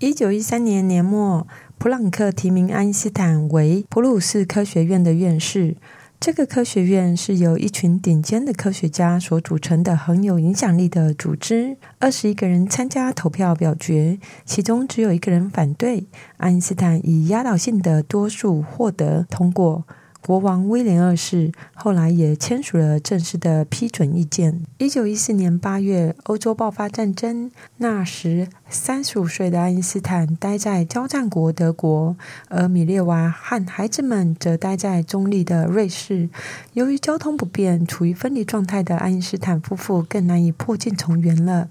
一九一三年年末，普朗克提名爱因斯坦为普鲁士科学院的院士。这个科学院是由一群顶尖的科学家所组成的很有影响力的组织。二十一个人参加投票表决，其中只有一个人反对。爱因斯坦以压倒性的多数获得通过。国王威廉二世后来也签署了正式的批准意见。一九一四年八月，欧洲爆发战争。那时，三十五岁的爱因斯坦待在交战国德国，而米列娃和孩子们则待在中立的瑞士。由于交通不便，处于分离状态的爱因斯坦夫妇更难以破镜重圆了。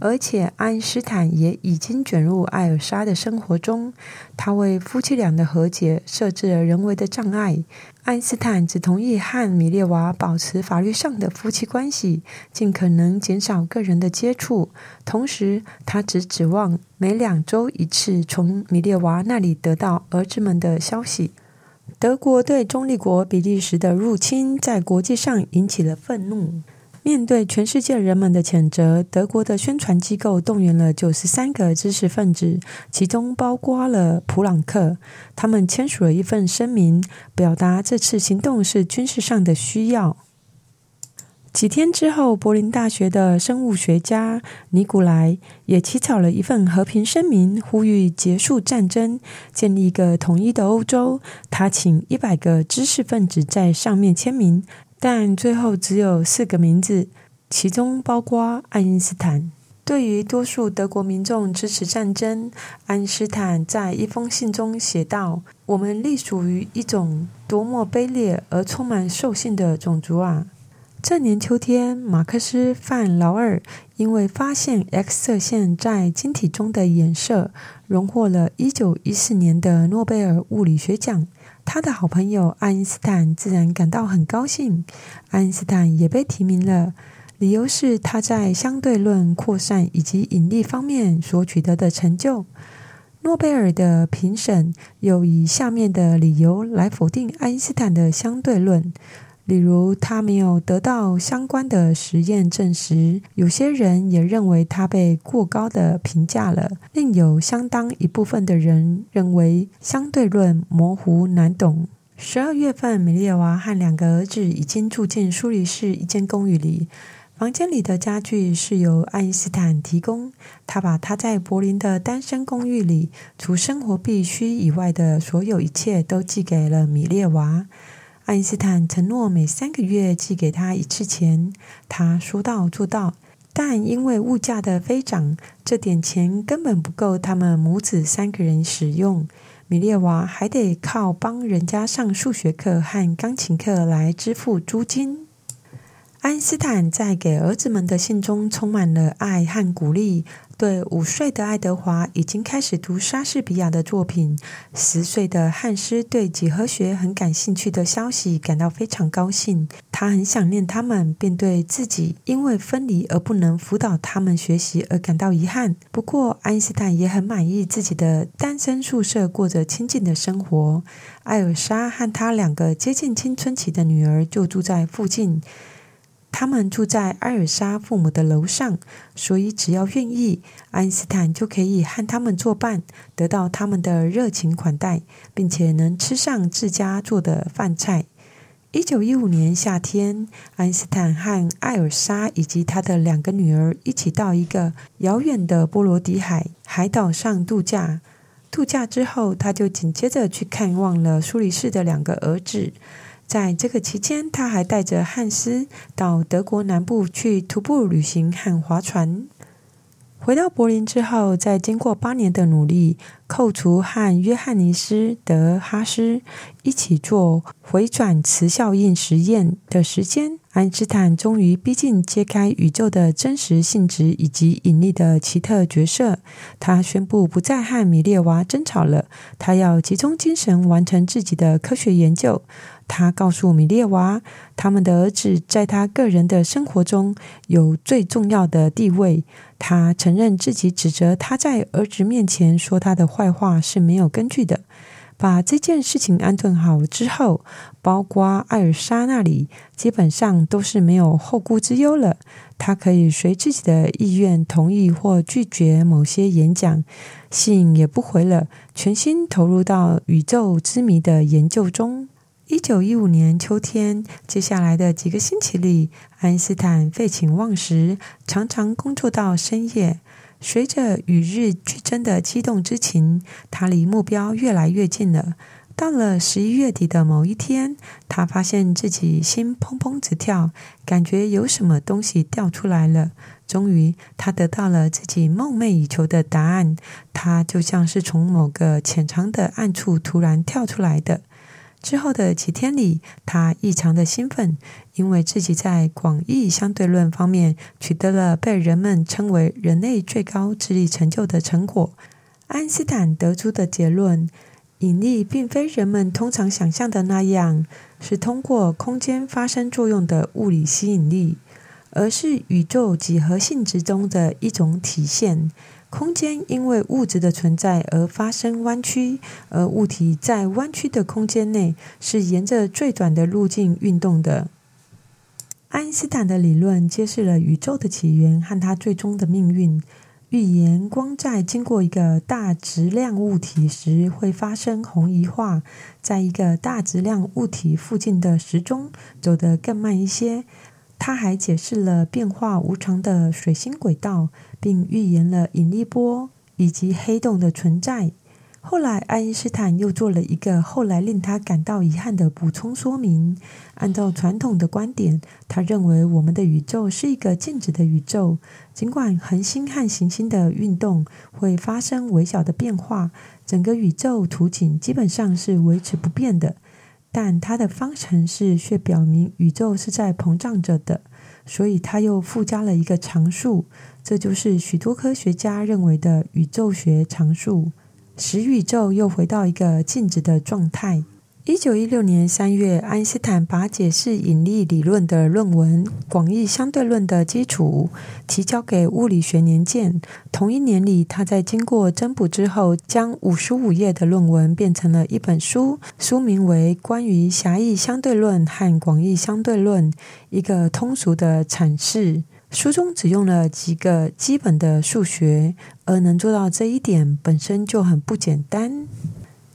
而且，爱因斯坦也已经卷入艾尔莎的生活中。他为夫妻俩的和解设置了人为的障碍。爱因斯坦只同意和米列娃保持法律上的夫妻关系，尽可能减少个人的接触。同时，他只指望每两周一次从米列娃那里得到儿子们的消息。德国对中立国比利时的入侵在国际上引起了愤怒。面对全世界人们的谴责，德国的宣传机构动员了九十三个知识分子，其中包括了普朗克。他们签署了一份声明，表达这次行动是军事上的需要。几天之后，柏林大学的生物学家尼古莱也起草了一份和平声明，呼吁结束战争，建立一个统一的欧洲。他请一百个知识分子在上面签名。但最后只有四个名字，其中包括爱因斯坦。对于多数德国民众支持战争，爱因斯坦在一封信中写道：“我们隶属于一种多么卑劣而充满兽性的种族啊！”这年秋天，马克思·范劳尔因为发现 X 射线在晶体中的衍射，荣获了一九一四年的诺贝尔物理学奖。他的好朋友爱因斯坦自然感到很高兴，爱因斯坦也被提名了，理由是他在相对论扩散以及引力方面所取得的成就。诺贝尔的评审又以下面的理由来否定爱因斯坦的相对论。例如，他没有得到相关的实验证实；有些人也认为他被过高的评价了；另有相当一部分的人认为相对论模糊难懂。十二月份，米列娃和两个儿子已经住进苏黎世一间公寓里，房间里的家具是由爱因斯坦提供。他把他在柏林的单身公寓里除生活必需以外的所有一切都寄给了米列娃。爱因斯坦承诺每三个月寄给他一次钱，他说到做到。但因为物价的飞涨，这点钱根本不够他们母子三个人使用。米列娃还得靠帮人家上数学课和钢琴课来支付租金。爱因斯坦在给儿子们的信中充满了爱和鼓励。对五岁的爱德华已经开始读莎士比亚的作品，十岁的汉斯对几何学很感兴趣的消息感到非常高兴。他很想念他们，便对自己因为分离而不能辅导他们学习而感到遗憾。不过，爱因斯坦也很满意自己的单身宿舍，过着清静的生活。艾尔莎和他两个接近青春期的女儿就住在附近。他们住在艾尔莎父母的楼上，所以只要愿意，爱因斯坦就可以和他们作伴，得到他们的热情款待，并且能吃上自家做的饭菜。一九一五年夏天，爱因斯坦和艾尔莎以及他的两个女儿一起到一个遥远的波罗的海海岛上度假。度假之后，他就紧接着去看望了苏黎世的两个儿子。在这个期间，他还带着汉斯到德国南部去徒步旅行和划船。回到柏林之后，在经过八年的努力，扣除和约翰尼斯·德哈斯一起做回转磁效应实验的时间，爱因斯坦终于逼近揭开宇宙的真实性质以及引力的奇特角色。他宣布不再和米列娃争吵了，他要集中精神完成自己的科学研究。他告诉米列娃，他们的儿子在他个人的生活中有最重要的地位。他承认自己指责他在儿子面前说他的坏话是没有根据的。把这件事情安顿好之后，包括艾尔莎那里，基本上都是没有后顾之忧了。他可以随自己的意愿同意或拒绝某些演讲，信也不回了，全心投入到宇宙之谜的研究中。一九一五年秋天，接下来的几个星期里，爱因斯坦废寝忘食，常常工作到深夜。随着与日俱增的激动之情，他离目标越来越近了。到了十一月底的某一天，他发现自己心砰砰直跳，感觉有什么东西掉出来了。终于，他得到了自己梦寐以求的答案。他就像是从某个潜藏的暗处突然跳出来的。之后的几天里，他异常的兴奋，因为自己在广义相对论方面取得了被人们称为人类最高智力成就的成果。爱因斯坦得出的结论：引力并非人们通常想象的那样，是通过空间发生作用的物理吸引力，而是宇宙几何性质中的一种体现。空间因为物质的存在而发生弯曲，而物体在弯曲的空间内是沿着最短的路径运动的。爱因斯坦的理论揭示了宇宙的起源和它最终的命运，预言光在经过一个大质量物体时会发生红移化，在一个大质量物体附近的时钟走得更慢一些。他还解释了变化无常的水星轨道，并预言了引力波以及黑洞的存在。后来，爱因斯坦又做了一个后来令他感到遗憾的补充说明。按照传统的观点，他认为我们的宇宙是一个静止的宇宙，尽管恒星和行星的运动会发生微小的变化，整个宇宙图景基本上是维持不变的。但它的方程式却表明宇宙是在膨胀着的，所以它又附加了一个常数，这就是许多科学家认为的宇宙学常数，使宇宙又回到一个静止的状态。一九一六年三月，爱因斯坦把解释引力理论的论文《广义相对论的基础》提交给《物理学年鉴》。同一年里，他在经过增补之后，将五十五页的论文变成了一本书，书名为《关于狭义相对论和广义相对论一个通俗的阐释》。书中只用了几个基本的数学，而能做到这一点本身就很不简单。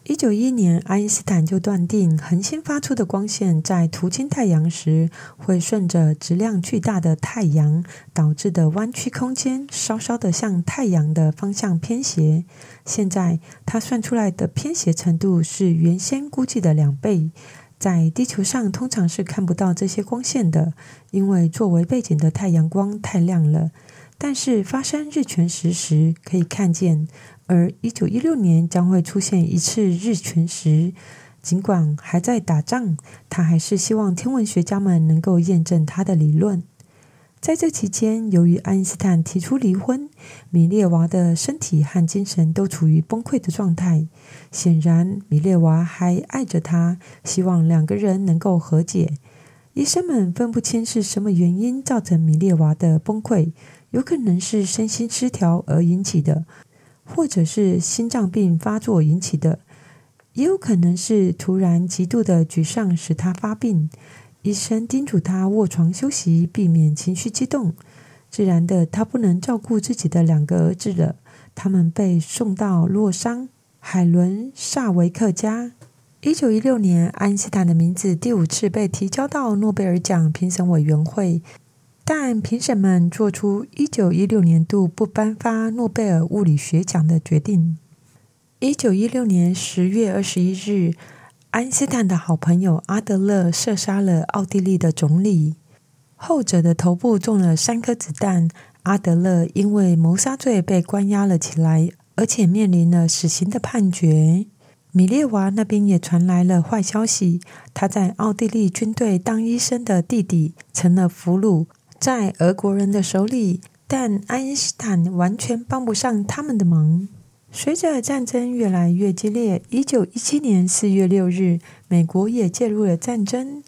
一九一一年，爱因斯坦就断定，恒星发出的光线在途经太阳时，会顺着质量巨大的太阳导致的弯曲空间，稍稍的向太阳的方向偏斜。现在，他算出来的偏斜程度是原先估计的两倍。在地球上，通常是看不到这些光线的，因为作为背景的太阳光太亮了。但是发生日全食时，可以看见。而一九一六年将会出现一次日全食，尽管还在打仗，他还是希望天文学家们能够验证他的理论。在这期间，由于爱因斯坦提出离婚，米列娃的身体和精神都处于崩溃的状态。显然，米列娃还爱着他，希望两个人能够和解。医生们分不清是什么原因造成米列娃的崩溃，有可能是身心失调而引起的。或者是心脏病发作引起的，也有可能是突然极度的沮丧使他发病。医生叮嘱他卧床休息，避免情绪激动。自然的，他不能照顾自己的两个儿子了。他们被送到洛桑海伦萨维克家。一九一六年，爱因斯坦的名字第五次被提交到诺贝尔奖评审委员会。但评审们做出一九一六年度不颁发诺贝尔物理学奖的决定。一九一六年十月二十一日，爱因斯坦的好朋友阿德勒射杀了奥地利的总理，后者的头部中了三颗子弹。阿德勒因为谋杀罪被关押了起来，而且面临了死刑的判决。米列娃那边也传来了坏消息，他在奥地利军队当医生的弟弟成了俘虏。在俄国人的手里，但爱因斯坦完全帮不上他们的忙。随着战争越来越激烈，一九一七年四月六日，美国也介入了战争。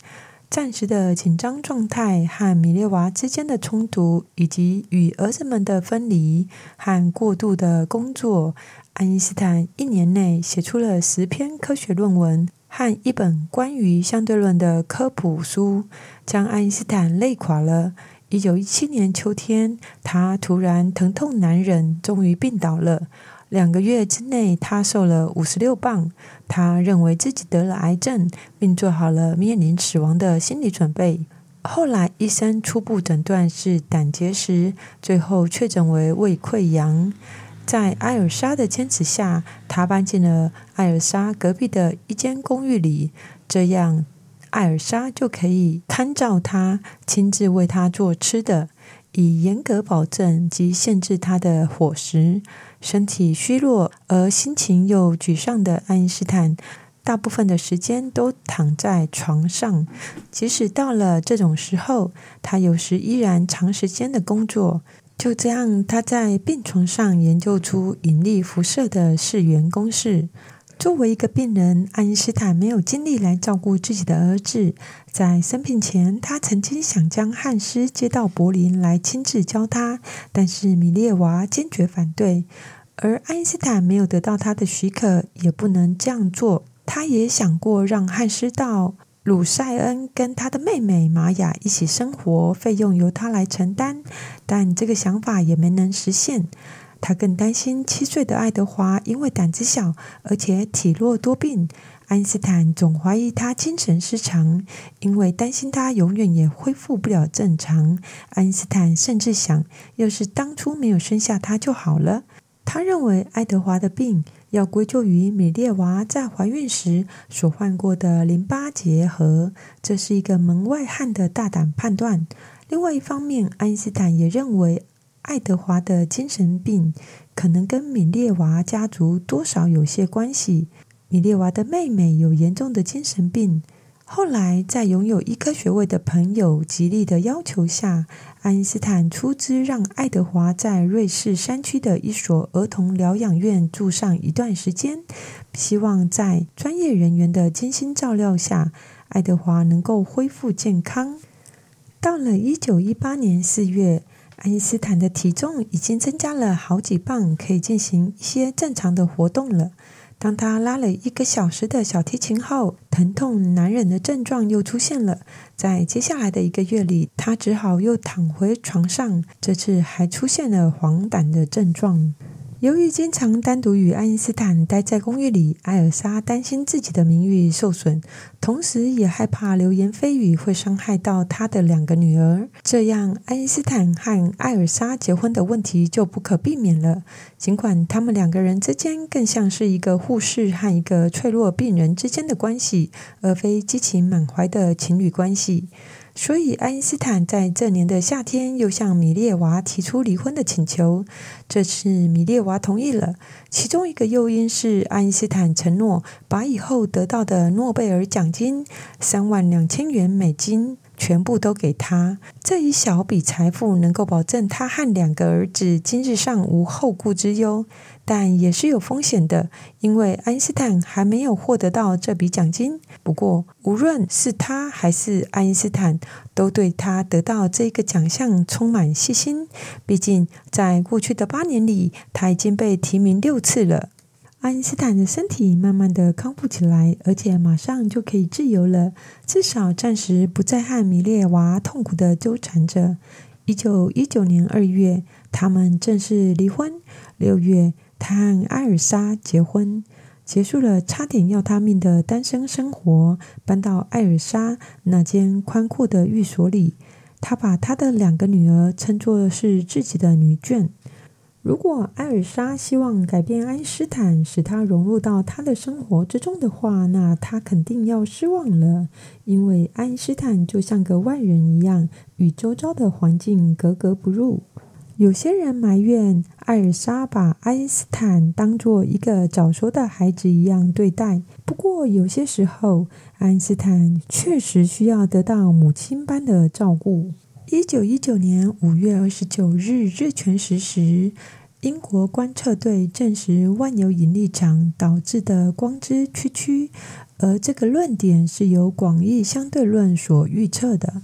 暂时的紧张状态和米列娃之间的冲突，以及与儿子们的分离和过度的工作，爱因斯坦一年内写出了十篇科学论文和一本关于相对论的科普书，将爱因斯坦累垮了。一九一七年秋天，他突然疼痛难忍，终于病倒了。两个月之内，他瘦了五十六磅。他认为自己得了癌症，并做好了面临死亡的心理准备。后来，医生初步诊断是胆结石，最后确诊为胃溃疡。在艾尔莎的坚持下，他搬进了艾尔莎隔壁的一间公寓里，这样艾尔莎就可以参照他，亲自为他做吃的，以严格保证及限制他的伙食。身体虚弱而心情又沮丧的爱因斯坦，大部分的时间都躺在床上。即使到了这种时候，他有时依然长时间的工作。就这样，他在病床上研究出引力辐射的四元公式。作为一个病人，爱因斯坦没有精力来照顾自己的儿子。在生病前，他曾经想将汉斯接到柏林来亲自教他，但是米列娃坚决反对。而爱因斯坦没有得到他的许可，也不能这样做。他也想过让汉斯到。鲁塞恩跟他的妹妹玛雅一起生活，费用由他来承担，但这个想法也没能实现。他更担心七岁的爱德华因为胆子小，而且体弱多病。爱因斯坦总怀疑他精神失常，因为担心他永远也恢复不了正常。爱因斯坦甚至想，要是当初没有生下他就好了。他认为爱德华的病。要归咎于米列娃在怀孕时所患过的淋巴结核，这是一个门外汉的大胆判断。另外一方面，爱因斯坦也认为爱德华的精神病可能跟米列娃家族多少有些关系。米列娃的妹妹有严重的精神病。后来，在拥有医科学位的朋友极力的要求下，爱因斯坦出资让爱德华在瑞士山区的一所儿童疗养院住上一段时间，希望在专业人员的精心照料下，爱德华能够恢复健康。到了一九一八年四月，爱因斯坦的体重已经增加了好几磅，可以进行一些正常的活动了。当他拉了一个小时的小提琴后，疼痛难忍的症状又出现了。在接下来的一个月里，他只好又躺回床上，这次还出现了黄疸的症状。由于经常单独与爱因斯坦待在公寓里，艾尔莎担心自己的名誉受损，同时也害怕流言蜚语会伤害到他的两个女儿。这样，爱因斯坦和艾尔莎结婚的问题就不可避免了。尽管他们两个人之间更像是一个护士和一个脆弱病人之间的关系，而非激情满怀的情侣关系。所以，爱因斯坦在这年的夏天又向米列娃提出离婚的请求。这次，米列娃同意了。其中一个诱因是，爱因斯坦承诺把以后得到的诺贝尔奖金三万两千元美金全部都给他。这一小笔财富能够保证他和两个儿子今日上无后顾之忧。但也是有风险的，因为爱因斯坦还没有获得到这笔奖金。不过，无论是他还是爱因斯坦，都对他得到这个奖项充满信心。毕竟，在过去的八年里，他已经被提名六次了。爱因斯坦的身体慢慢的康复起来，而且马上就可以自由了，至少暂时不再和米列娃痛苦的纠缠着。一九一九年二月，他们正式离婚。六月。他和艾尔莎结婚，结束了差点要他命的单身生活，搬到艾尔莎那间宽阔的寓所里。他把他的两个女儿称作是自己的女眷。如果艾尔莎希望改变爱因斯坦，使他融入到他的生活之中的话，那他肯定要失望了，因为爱因斯坦就像个外人一样，与周遭的环境格格不入。有些人埋怨艾尔莎把爱因斯坦当作一个早熟的孩子一样对待。不过，有些时候，爱因斯坦确实需要得到母亲般的照顾。一九一九年五月二十九日日全食时，英国观测队证实万有引力场导致的光之曲曲，而这个论点是由广义相对论所预测的。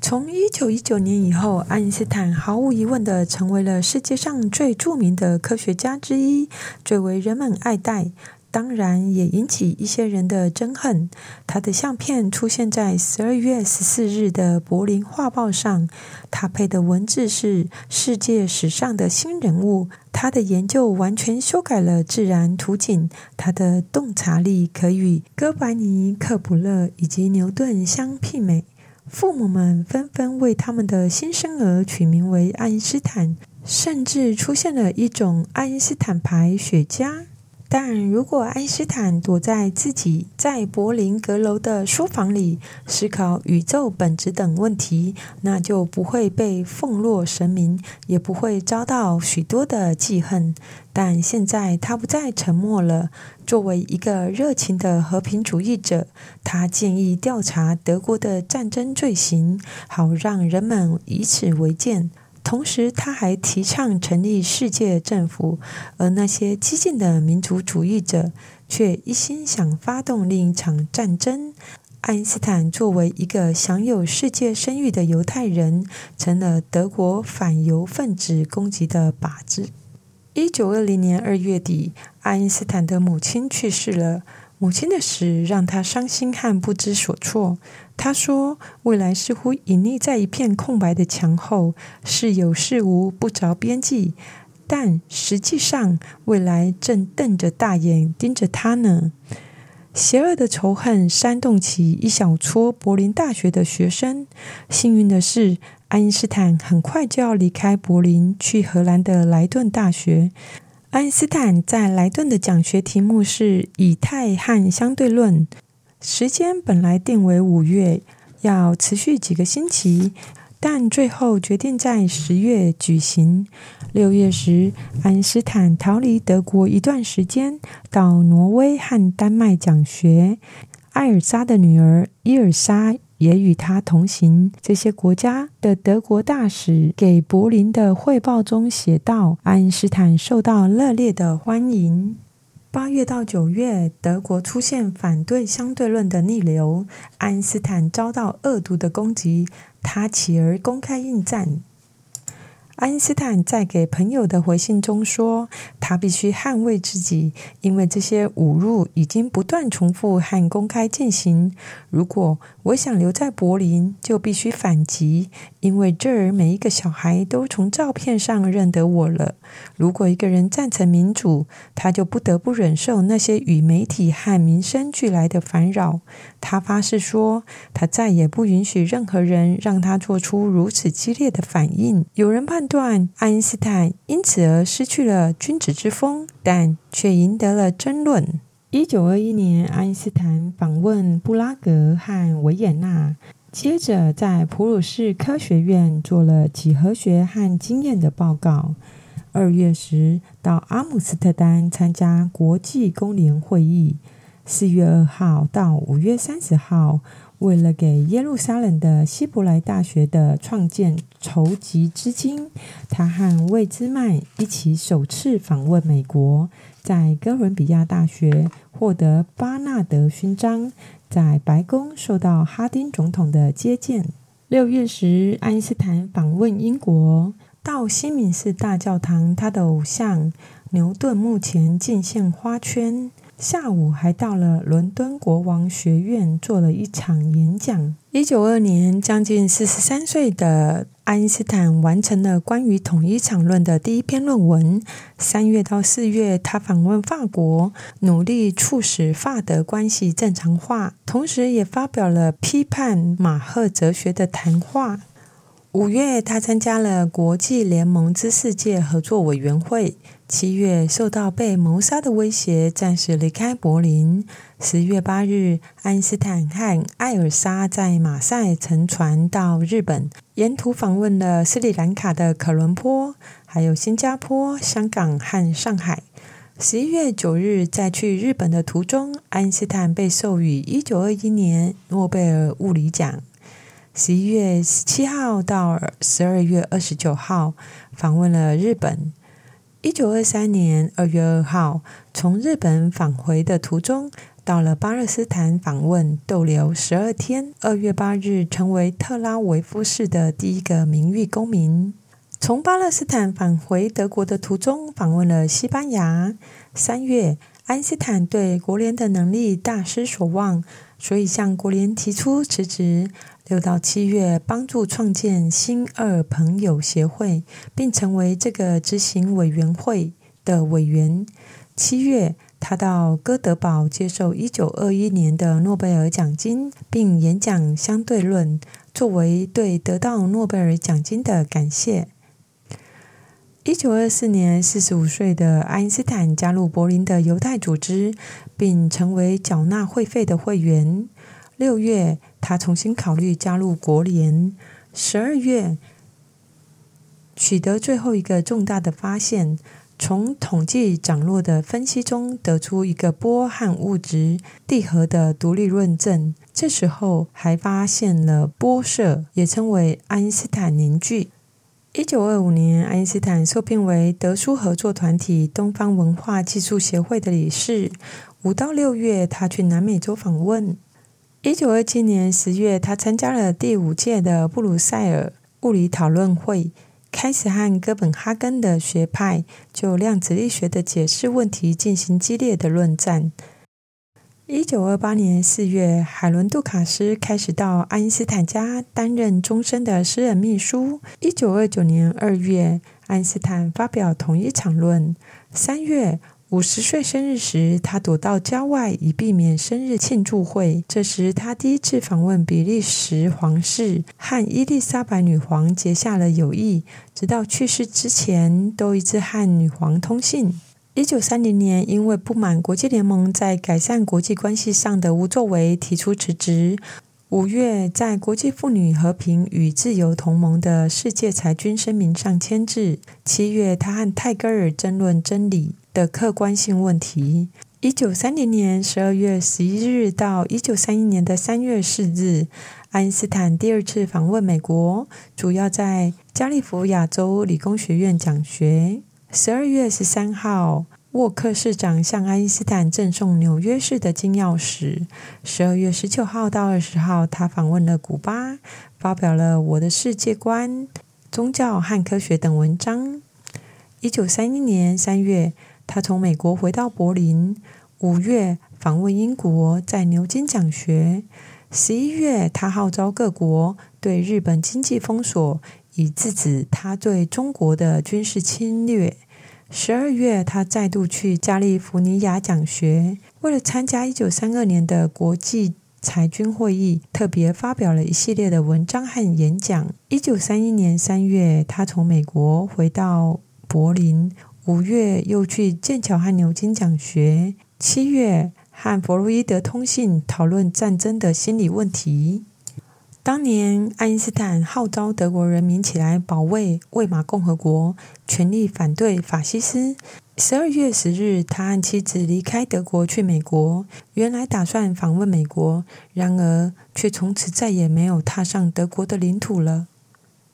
从一九一九年以后，爱因斯坦毫无疑问的成为了世界上最著名的科学家之一，最为人们爱戴。当然，也引起一些人的憎恨。他的相片出现在十二月十四日的柏林画报上，他配的文字是“世界史上的新人物”。他的研究完全修改了自然图景，他的洞察力可与哥白尼、克卜勒以及牛顿相媲美。父母们纷纷为他们的新生儿取名为爱因斯坦，甚至出现了一种爱因斯坦牌雪茄。但如果爱因斯坦躲在自己在柏林阁楼的书房里思考宇宙本质等问题，那就不会被奉若神明，也不会遭到许多的记恨。但现在他不再沉默了。作为一个热情的和平主义者，他建议调查德国的战争罪行，好让人们以此为鉴。同时，他还提倡成立世界政府，而那些激进的民族主义者却一心想发动另一场战争。爱因斯坦作为一个享有世界声誉的犹太人，成了德国反犹分子攻击的靶子。一九二零年二月底，爱因斯坦的母亲去世了。母亲的死让他伤心和不知所措。他说：“未来似乎隐匿在一片空白的墙后，是有是无，不着边际。但实际上，未来正瞪着大眼盯着他呢。”邪恶的仇恨煽动起一小撮柏林大学的学生。幸运的是，爱因斯坦很快就要离开柏林，去荷兰的莱顿大学。爱因斯坦在莱顿的讲学题目是以太和相对论，时间本来定为五月，要持续几个星期，但最后决定在十月举行。六月时，爱因斯坦逃离德国一段时间，到挪威和丹麦讲学。艾尔莎的女儿伊尔莎。也与他同行。这些国家的德国大使给柏林的汇报中写道：“爱因斯坦受到热烈的欢迎。”八月到九月，德国出现反对相对论的逆流，爱因斯坦遭到恶毒的攻击，他起而公开应战。爱因斯坦在给朋友的回信中说：“他必须捍卫自己，因为这些侮辱已经不断重复和公开进行。如果我想留在柏林，就必须反击，因为这儿每一个小孩都从照片上认得我了。如果一个人赞成民主，他就不得不忍受那些与媒体和民生俱来的烦扰。他发誓说，他再也不允许任何人让他做出如此激烈的反应。有人判。”段爱因斯坦因此而失去了君子之风，但却赢得了争论。一九二一年，爱因斯坦访问布拉格和维也纳，接着在普鲁士科学院做了几何学和经验的报告。二月时到阿姆斯特丹参加国际工联会议。四月二号到五月三十号。为了给耶路撒冷的希伯来大学的创建筹集资金，他和魏兹曼一起首次访问美国，在哥伦比亚大学获得巴纳德勋章，在白宫受到哈丁总统的接见。六月时，爱因斯坦访问英国，到西敏寺大教堂，他的偶像牛顿墓前敬献花圈。下午还到了伦敦国王学院做了一场演讲。一九二年，将近四十三岁的爱因斯坦完成了关于统一场论的第一篇论文。三月到四月，他访问法国，努力促使法德关系正常化，同时也发表了批判马赫哲学的谈话。五月，他参加了国际联盟之世界合作委员会。七月，受到被谋杀的威胁，暂时离开柏林。十月八日，爱因斯坦和艾尔莎在马赛乘船到日本，沿途访问了斯里兰卡的可伦坡，还有新加坡、香港和上海。十一月九日，在去日本的途中，爱因斯坦被授予一九二一年诺贝尔物理奖。十一月十七号到十二月二十九号访问了日本。一九二三年二月二号从日本返回的途中，到了巴勒斯坦访问，逗留十二天。二月八日，成为特拉维夫市的第一个名誉公民。从巴勒斯坦返回德国的途中，访问了西班牙。三月，爱因斯坦对国联的能力大失所望，所以向国联提出辞职。六到七月，帮助创建新二朋友协会，并成为这个执行委员会的委员。七月，他到哥德堡接受一九二一年的诺贝尔奖金，并演讲相对论，作为对得到诺贝尔奖金的感谢。一九二四年，四十五岁的爱因斯坦加入柏林的犹太组织，并成为缴纳会费的会员。六月，他重新考虑加入国联。十二月，取得最后一个重大的发现：从统计掌握的分析中得出一个波和物质地核的独立论证。这时候还发现了波色，也称为爱因斯坦凝聚。一九二五年，爱因斯坦受聘为德苏合作团体东方文化技术协会的理事。五到六月，他去南美洲访问。一九二七年十月，他参加了第五届的布鲁塞尔物理讨论会，开始和哥本哈根的学派就量子力学的解释问题进行激烈的论战。一九二八年四月，海伦·杜卡斯开始到爱因斯坦家担任终身的私人秘书。一九二九年二月，爱因斯坦发表同一场论。三月，五十岁生日时，他躲到郊外以避免生日庆祝会。这时，他第一次访问比利时皇室，和伊丽莎白女皇结下了友谊，直到去世之前都一直和女皇通信。一九三零年，因为不满国际联盟在改善国际关系上的无作为，提出辞职。五月，在国际妇女和平与自由同盟的世界裁军声明上签字。七月，他和泰戈尔争论真理的客观性问题。一九三零年十二月十一日到一九三一年的三月四日，爱因斯坦第二次访问美国，主要在加利福亚州理工学院讲学。十二月十三号，沃克市长向爱因斯坦赠送纽约市的金钥匙。十二月十九号到二十号，他访问了古巴，发表了《我的世界观、宗教和科学》等文章。一九三一年三月，他从美国回到柏林。五月，访问英国，在牛津讲学。十一月，他号召各国对日本经济封锁。以制止他对中国的军事侵略。十二月，他再度去加利福尼亚讲学，为了参加一九三二年的国际裁军会议，特别发表了一系列的文章和演讲。一九三一年三月，他从美国回到柏林。五月，又去剑桥和牛津讲学。七月，和弗洛伊德通信，讨论战争的心理问题。当年，爱因斯坦号召德国人民起来保卫魏玛共和国，全力反对法西斯。十二月十日，他和妻子离开德国去美国，原来打算访问美国，然而却从此再也没有踏上德国的领土了。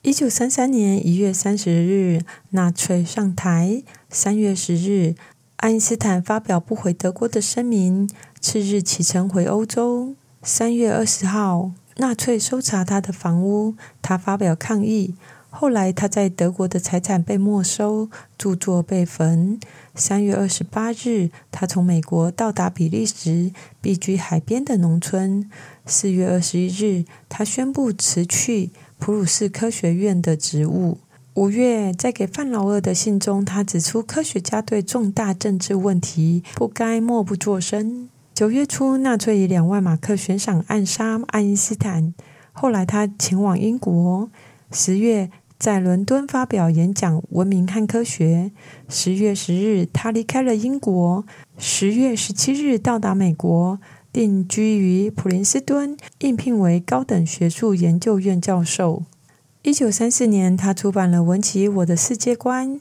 一九三三年一月三十日，纳粹上台。三月十日，爱因斯坦发表不回德国的声明，次日启程回欧洲。三月二十号。纳粹搜查他的房屋，他发表抗议。后来他在德国的财产被没收，著作被焚。三月二十八日，他从美国到达比利时，避居海边的农村。四月二十一日，他宣布辞去普鲁士科学院的职务。五月，在给范劳尔的信中，他指出科学家对重大政治问题不该默不作声。九月初，纳粹以两万马克悬赏暗杀爱因斯坦。后来，他前往英国。十月，在伦敦发表演讲《文明和科学》。十月十日，他离开了英国。十月十七日，到达美国，定居于普林斯顿，应聘为高等学术研究院教授。一九三四年，他出版了文奇《我的世界观》。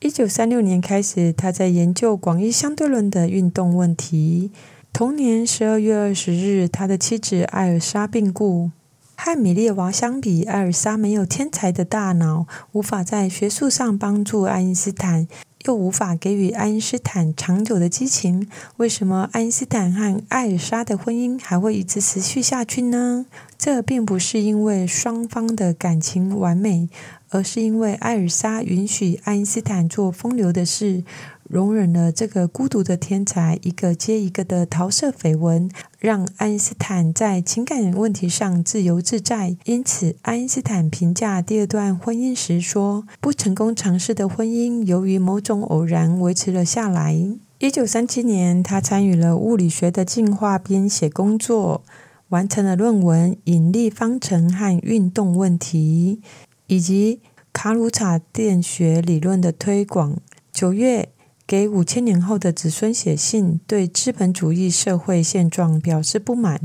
一九三六年开始，他在研究广义相对论的运动问题。同年十二月二十日，他的妻子艾尔莎病故。和米列娃相比，艾尔莎没有天才的大脑，无法在学术上帮助爱因斯坦。又无法给予爱因斯坦长久的激情，为什么爱因斯坦和艾尔莎的婚姻还会一直持续下去呢？这并不是因为双方的感情完美，而是因为艾尔莎允许爱因斯坦做风流的事。容忍了这个孤独的天才一个接一个的桃色绯闻，让爱因斯坦在情感问题上自由自在。因此，爱因斯坦评价第二段婚姻时说：“不成功尝试的婚姻，由于某种偶然维持了下来。”一九三七年，他参与了物理学的进化编写工作，完成了论文《引力方程和运动问题》，以及卡鲁查电学理论的推广。九月。给五千年后的子孙写信，对资本主义社会现状表示不满。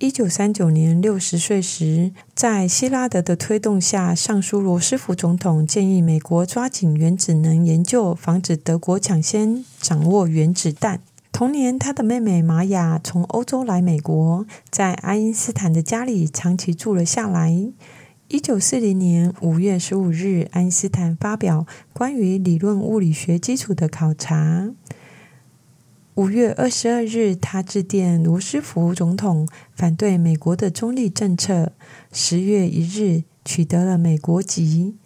一九三九年六十岁时，在希拉德的推动下，上书罗斯福总统，建议美国抓紧原子能研究，防止德国抢先掌握原子弹。同年，他的妹妹玛雅从欧洲来美国，在爱因斯坦的家里长期住了下来。一九四零年五月十五日，爱因斯坦发表关于理论物理学基础的考察。五月二十二日，他致电罗斯福总统，反对美国的中立政策。十月一日，取得了美国籍。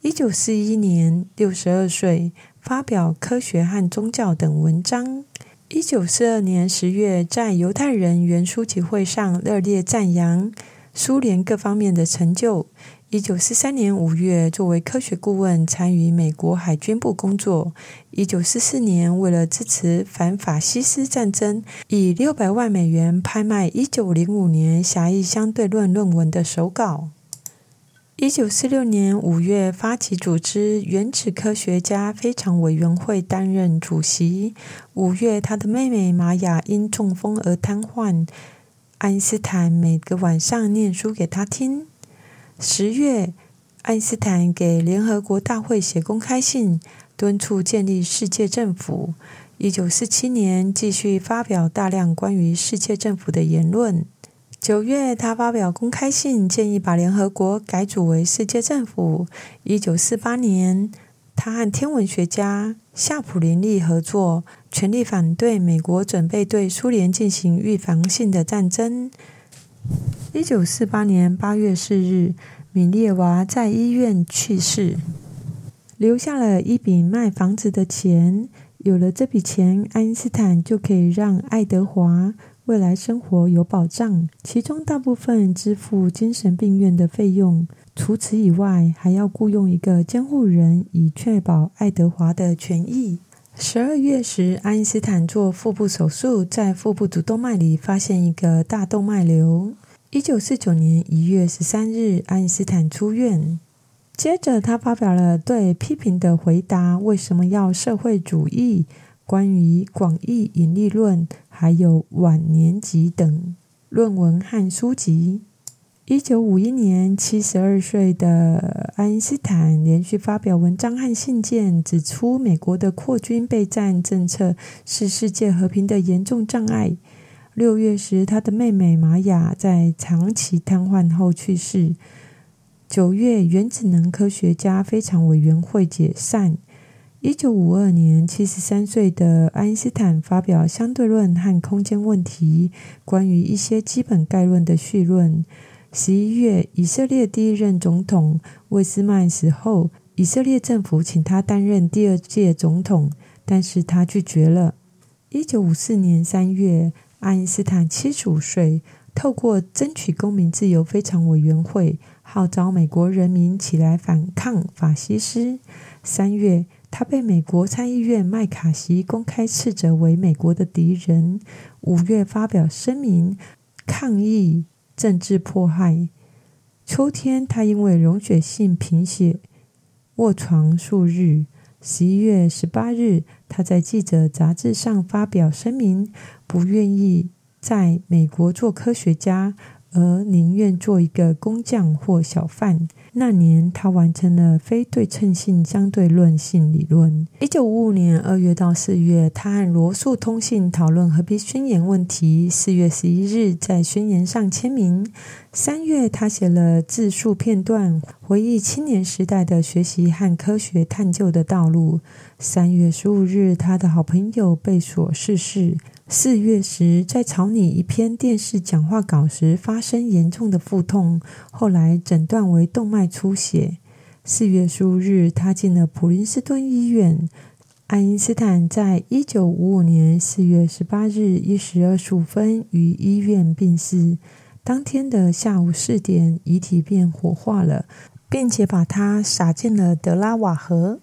一九四一年，六十二岁，发表《科学和宗教》等文章。一九四二年十月，在犹太人原书集会上热烈赞扬。苏联各方面的成就。一九四三年五月，作为科学顾问参与美国海军部工作。一九四四年，为了支持反法西斯战争，以六百万美元拍卖一九零五年狭义相对论论文的手稿。一九四六年五月，发起组织原子科学家非常委员会担任主席。五月，他的妹妹玛雅因中风而瘫痪。爱因斯坦每个晚上念书给他听。十月，爱因斯坦给联合国大会写公开信，敦促建立世界政府。一九四七年，继续发表大量关于世界政府的言论。九月，他发表公开信，建议把联合国改组为世界政府。一九四八年。他和天文学家夏普林利合作，全力反对美国准备对苏联进行预防性的战争。一九四八年八月四日，米列娃在医院去世，留下了一笔卖房子的钱。有了这笔钱，爱因斯坦就可以让爱德华未来生活有保障，其中大部分支付精神病院的费用。除此以外，还要雇佣一个监护人，以确保爱德华的权益。十二月时，爱因斯坦做腹部手术，在腹部主动脉里发现一个大动脉瘤。一九四九年一月十三日，爱因斯坦出院。接着，他发表了对批评的回答：为什么要社会主义？关于广义引力论，还有晚年级等论文和书籍。一九五一年，七十二岁的爱因斯坦连续发表文章和信件，指出美国的扩军备战政策是世界和平的严重障碍。六月时，他的妹妹玛雅在长期瘫痪后去世。九月，原子能科学家非常委员会解散。一九五二年，七十三岁的爱因斯坦发表相对论和空间问题，关于一些基本概论的序论。十一月，以色列第一任总统魏斯曼死后，以色列政府请他担任第二届总统，但是他拒绝了。一九五四年三月，爱因斯坦七十五岁，透过争取公民自由非常委员会，号召美国人民起来反抗法西斯。三月，他被美国参议院麦卡锡公开斥责为美国的敌人。五月，发表声明抗议。政治迫害。秋天，他因为溶血性贫血卧床数日。十一月十八日，他在记者杂志上发表声明，不愿意在美国做科学家，而宁愿做一个工匠或小贩。那年，他完成了非对称性相对论性理论。一九五五年二月到四月，他和罗素通信讨论和平宣言问题。四月十一日，在宣言上签名。三月，他写了自述片段，回忆青年时代的学习和科学探究的道路。三月十五日，他的好朋友贝索逝世。四月时，在草拟一篇电视讲话稿时发生严重的腹痛，后来诊断为动脉出血。四月十五日，他进了普林斯顿医院。爱因斯坦在一九五五年四月十八日一时二十五分于医院病逝。当天的下午四点，遗体便火化了，并且把它撒进了德拉瓦河。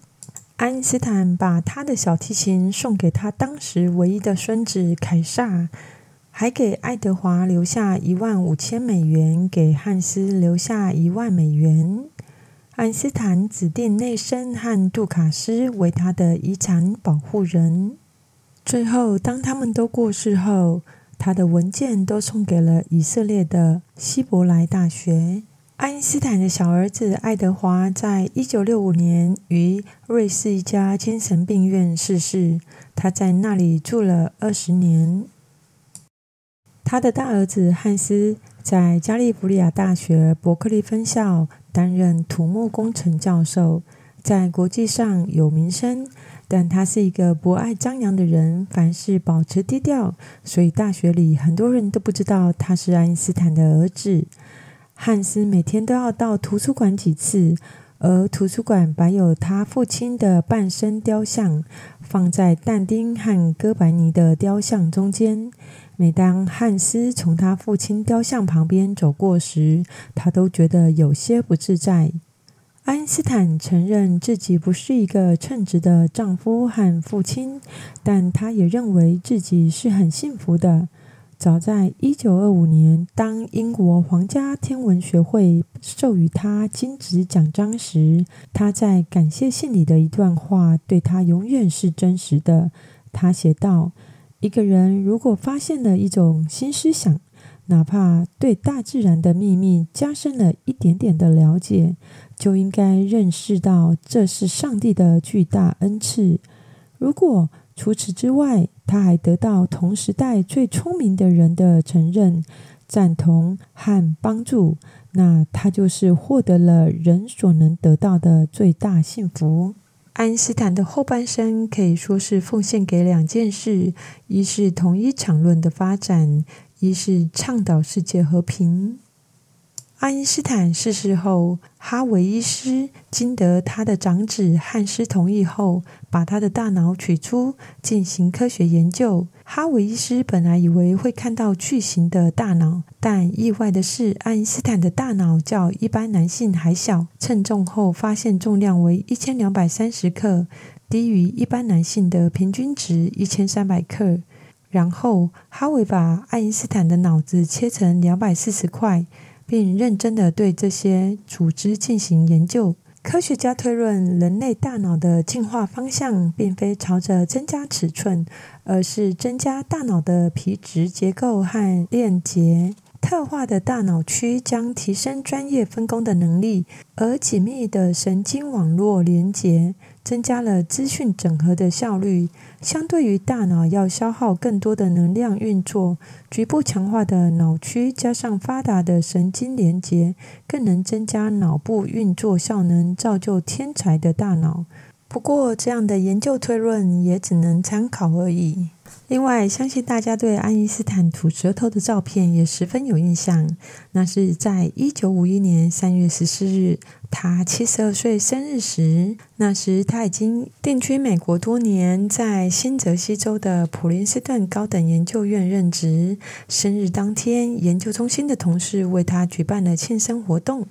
爱因斯坦把他的小提琴送给他当时唯一的孙子凯撒，还给爱德华留下一万五千美元，给汉斯留下一万美元。爱因斯坦指定内森和杜卡斯为他的遗产保护人。最后，当他们都过世后，他的文件都送给了以色列的希伯来大学。爱因斯坦的小儿子爱德华在一九六五年于瑞士一家精神病院逝世，他在那里住了二十年。他的大儿子汉斯在加利福尼亚大学伯克利分校担任土木工程教授，在国际上有名声，但他是一个不爱张扬的人，凡事保持低调，所以大学里很多人都不知道他是爱因斯坦的儿子。汉斯每天都要到图书馆几次，而图书馆摆有他父亲的半身雕像，放在但丁和哥白尼的雕像中间。每当汉斯从他父亲雕像旁边走过时，他都觉得有些不自在。爱因斯坦承认自己不是一个称职的丈夫和父亲，但他也认为自己是很幸福的。早在一九二五年，当英国皇家天文学会授予他金质奖章时，他在感谢信里的一段话对他永远是真实的。他写道：“一个人如果发现了一种新思想，哪怕对大自然的秘密加深了一点点的了解，就应该认识到这是上帝的巨大恩赐。如果除此之外，他还得到同时代最聪明的人的承认、赞同和帮助，那他就是获得了人所能得到的最大幸福。爱因斯坦的后半生可以说是奉献给两件事：一是统一场论的发展，一是倡导世界和平。爱因斯坦逝世后，哈维医师经得他的长子汉斯同意后，把他的大脑取出进行科学研究。哈维医师本来以为会看到巨型的大脑，但意外的是，爱因斯坦的大脑较一般男性还小。称重后发现重量为一千两百三十克，低于一般男性的平均值一千三百克。然后，哈维把爱因斯坦的脑子切成两百四十块。并认真的对这些组织进行研究。科学家推论，人类大脑的进化方向并非朝着增加尺寸，而是增加大脑的皮质结构和链接。特化的大脑区将提升专业分工的能力，而紧密的神经网络连接增加了资讯整合的效率。相对于大脑要消耗更多的能量运作，局部强化的脑区加上发达的神经连接，更能增加脑部运作效能，造就天才的大脑。不过，这样的研究推论也只能参考而已。另外，相信大家对爱因斯坦吐舌头的照片也十分有印象。那是在一九五一年三月十四日，他七十二岁生日时。那时他已经定居美国多年，在新泽西州的普林斯顿高等研究院任职。生日当天，研究中心的同事为他举办了庆生活动。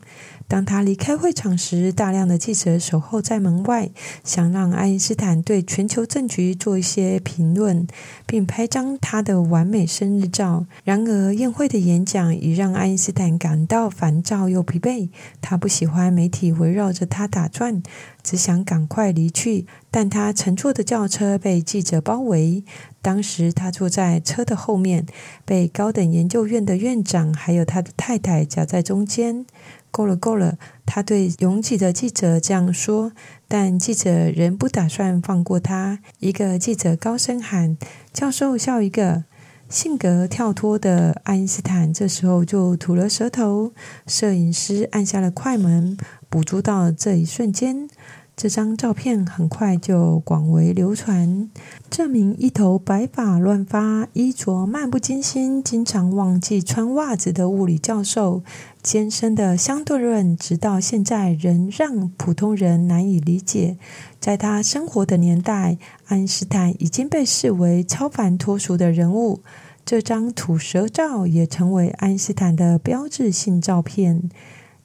当他离开会场时，大量的记者守候在门外，想让爱因斯坦对全球政局做一些评论，并拍张他的完美生日照。然而，宴会的演讲已让爱因斯坦感到烦躁又疲惫。他不喜欢体围绕着他打转，只想赶快离去。但他乘坐的轿车被记者包围。当时他坐在车的后面，被高等研究院的院长还有他的太太夹在中间。够了，够了！他对拥挤的记者这样说，但记者仍不打算放过他。一个记者高声喊：“教授，笑一个！”性格跳脱的爱因斯坦这时候就吐了舌头。摄影师按下了快门，捕捉到这一瞬间。这张照片很快就广为流传。这名一头白发乱发、衣着漫不经心、经常忘记穿袜子的物理教授，艰深的相对论直到现在仍让普通人难以理解。在他生活的年代，爱因斯坦已经被视为超凡脱俗的人物。这张吐舌照也成为爱因斯坦的标志性照片。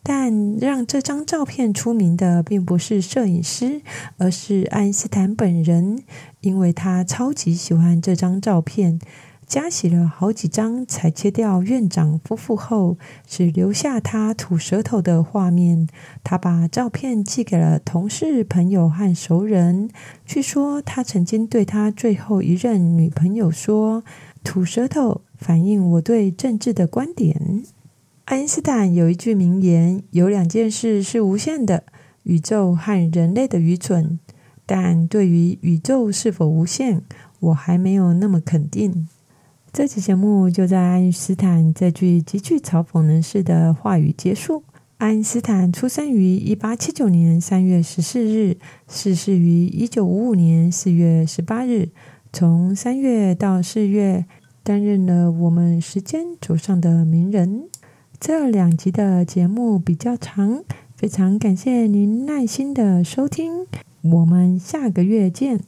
但让这张照片出名的并不是摄影师，而是爱因斯坦本人，因为他超级喜欢这张照片，加洗了好几张才切掉院长夫妇后，只留下他吐舌头的画面。他把照片寄给了同事、朋友和熟人。据说他曾经对他最后一任女朋友说：“吐舌头反映我对政治的观点。”爱因斯坦有一句名言：“有两件事是无限的，宇宙和人类的愚蠢。但对于宇宙是否无限，我还没有那么肯定。”这期节目就在爱因斯坦这句极具嘲讽人士的话语结束。爱因斯坦出生于一八七九年三月十四日，逝世于一九五五年四月十八日。从三月到四月，担任了我们时间轴上的名人。这两集的节目比较长，非常感谢您耐心的收听，我们下个月见。